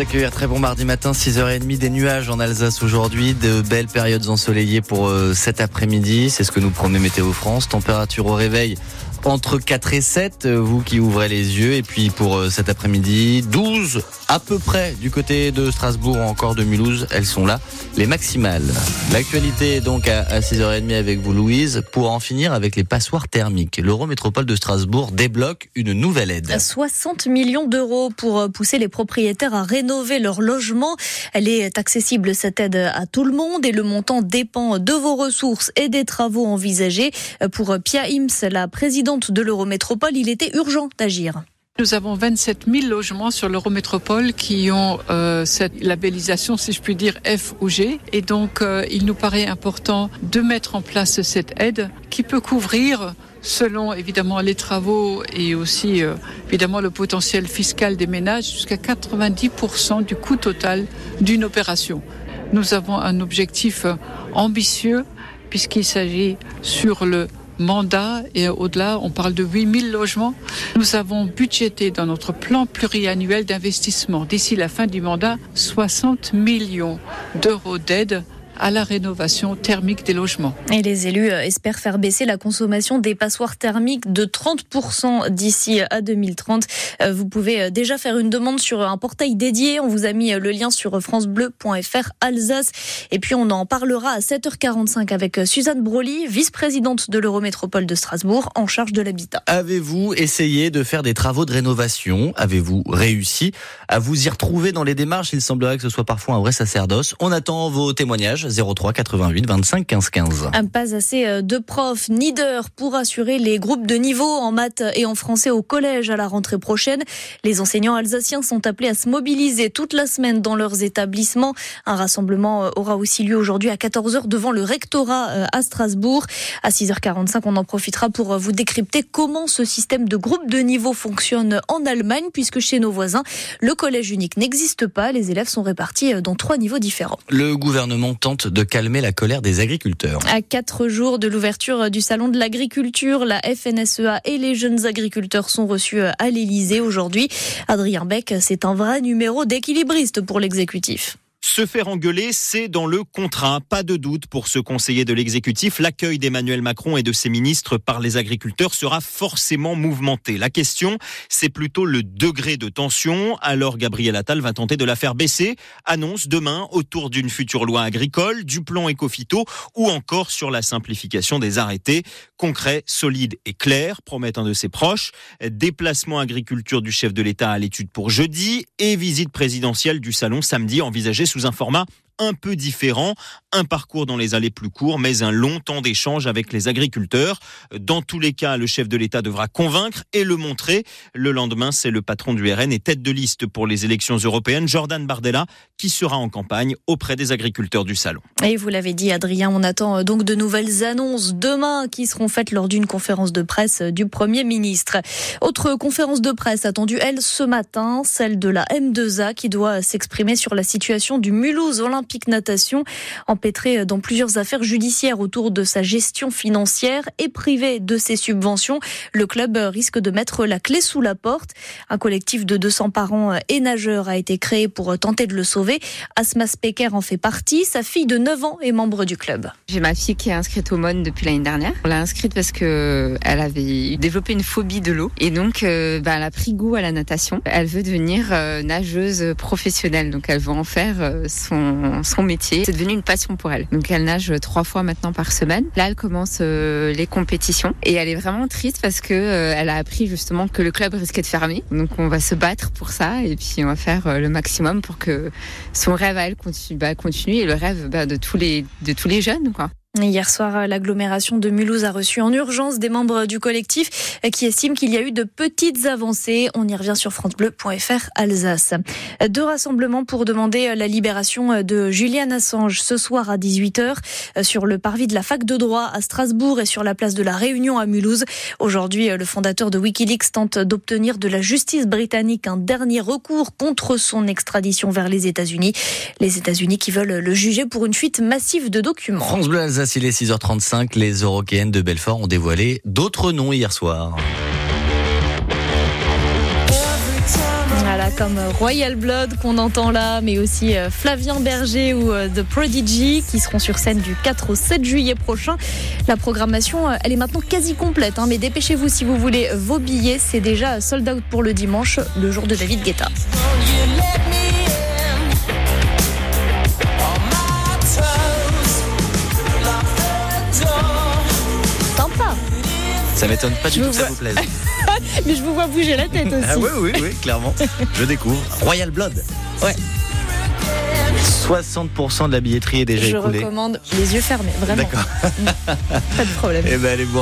accueillir très bon mardi matin, 6h30, des nuages en Alsace aujourd'hui, de belles périodes ensoleillées pour euh, cet après-midi, c'est ce que nous promet Météo France. Température au réveil entre 4 et 7, euh, vous qui ouvrez les yeux, et puis pour euh, cet après-midi, 12 à peu près du côté de Strasbourg ou encore de Mulhouse, elles sont là, les maximales. L'actualité est donc à 6h30 avec vous Louise, pour en finir avec les passoires thermiques. L'Eurométropole de Strasbourg débloque une nouvelle aide. 60 millions d'euros pour pousser les propriétaires à rénover leur logement. Elle est accessible cette aide à tout le monde et le montant dépend de vos ressources et des travaux envisagés. Pour Pia Ims, la présidente de l'Eurométropole, il était urgent d'agir. Nous avons 27 000 logements sur l'Eurométropole qui ont euh, cette labellisation, si je puis dire, F ou G. Et donc, euh, il nous paraît important de mettre en place cette aide qui peut couvrir selon évidemment les travaux et aussi euh, évidemment le potentiel fiscal des ménages jusqu'à 90% du coût total d'une opération. Nous avons un objectif ambitieux puisqu'il s'agit sur le mandat et au-delà, on parle de 8000 logements. Nous avons budgété dans notre plan pluriannuel d'investissement d'ici la fin du mandat 60 millions d'euros d'aide à la rénovation thermique des logements. Et les élus euh, espèrent faire baisser la consommation des passoires thermiques de 30% d'ici à 2030. Euh, vous pouvez euh, déjà faire une demande sur un portail dédié. On vous a mis le lien sur francebleu.fr Alsace. Et puis on en parlera à 7h45 avec Suzanne Broly, vice-présidente de l'Eurométropole de Strasbourg en charge de l'habitat. Avez-vous essayé de faire des travaux de rénovation? Avez-vous réussi à vous y retrouver dans les démarches? Il semblerait que ce soit parfois un vrai sacerdoce. On attend vos témoignages 03 88 25 15 15. Un pas assez euh, de profs ni d'heures pour assurer les groupes de niveau en maths et en français au collège à la rentrée prochaine. Les enseignants alsaciens sont appelés à se mobiliser toute la semaine dans leurs établissements. Un rassemblement euh, aura aussi lieu aujourd'hui à 14h devant le rectorat euh, à Strasbourg. À 6h45, on en profitera pour vous décrypter comment ce système de groupe de niveau fonctionne en Allemagne puisque chez nos voisins, le collège unique n'existe pas. Les élèves sont répartis dans trois niveaux différents. Le gouvernement tente de calmer la colère des agriculteurs. À quatre jours de l'ouverture du salon de l'agriculture, la FNSEA et les jeunes agriculteurs sont reçus à l'Elysée aujourd'hui. Adrien Beck, c'est un vrai numéro d'équilibriste pour l'exécutif. Se faire engueuler, c'est dans le contrat. Pas de doute pour ce conseiller de l'exécutif. L'accueil d'Emmanuel Macron et de ses ministres par les agriculteurs sera forcément mouvementé. La question, c'est plutôt le degré de tension. Alors Gabriel Attal va tenter de la faire baisser. Annonce demain autour d'une future loi agricole, du plan écophyto ou encore sur la simplification des arrêtés. Concret, solide et clair, promet un de ses proches. Déplacement agriculture du chef de l'État à l'étude pour jeudi et visite présidentielle du salon samedi envisagée sous un format un peu différent, un parcours dans les allées plus courts, mais un long temps d'échange avec les agriculteurs. Dans tous les cas, le chef de l'État devra convaincre et le montrer. Le lendemain, c'est le patron du RN et tête de liste pour les élections européennes, Jordan Bardella, qui sera en campagne auprès des agriculteurs du salon. Et vous l'avez dit, Adrien, on attend euh, donc de nouvelles annonces demain qui seront faites lors d'une conférence de presse euh, du Premier ministre. Autre conférence de presse attendue, elle, ce matin, celle de la M2A qui doit s'exprimer sur la situation du Mulhouse Olympique Natation, empêtré dans plusieurs affaires judiciaires autour de sa gestion financière et privé de ses subventions. Le club risque de mettre la clé sous la porte. Un collectif de 200 parents et nageurs a été créé pour tenter de le sauver. Asma Specker en fait partie. Sa fille de 9 ans est membre du club. J'ai ma fille qui est inscrite au MON depuis l'année dernière. On l'a inscrite parce que elle avait développé une phobie de l'eau et donc euh, bah, elle a pris goût à la natation. Elle veut devenir euh, nageuse professionnelle, donc elle veut en faire euh, son son, métier. C'est devenu une passion pour elle. Donc elle nage trois fois maintenant par semaine. Là, elle commence euh, les compétitions et elle est vraiment triste parce que euh, elle a appris justement que le club risquait de fermer. Donc on va se battre pour ça et puis on va faire euh, le maximum pour que son rêve à elle continue, bah, continue et le rêve bah, de tous les de tous les jeunes quoi. Hier soir, l'agglomération de Mulhouse a reçu en urgence des membres du collectif qui estiment qu'il y a eu de petites avancées. On y revient sur francebleu.fr Alsace. Deux rassemblements pour demander la libération de Julian Assange ce soir à 18h sur le parvis de la fac de droit à Strasbourg et sur la place de la Réunion à Mulhouse. Aujourd'hui, le fondateur de Wikileaks tente d'obtenir de la justice britannique un dernier recours contre son extradition vers les États-Unis. Les États-Unis qui veulent le juger pour une fuite massive de documents. Alsace, il est 6h35. Les Européennes de Belfort ont dévoilé d'autres noms hier soir. À la comme Royal Blood qu'on entend là, mais aussi euh, Flavien Berger ou euh, The Prodigy qui seront sur scène du 4 au 7 juillet prochain. La programmation, euh, elle est maintenant quasi complète, hein, mais dépêchez-vous si vous voulez vos billets. C'est déjà sold out pour le dimanche, le jour de David Guetta. Ça m'étonne pas du Je tout que ça vous plaise. mais je vous vois bouger la tête aussi. Ah oui, oui, oui, clairement. Je découvre. Royal Blood. Ouais. 60% de la billetterie est déjà Je écoulée. recommande les yeux fermés, vraiment. D'accord. Pas de problème. Eh ben, allez voir.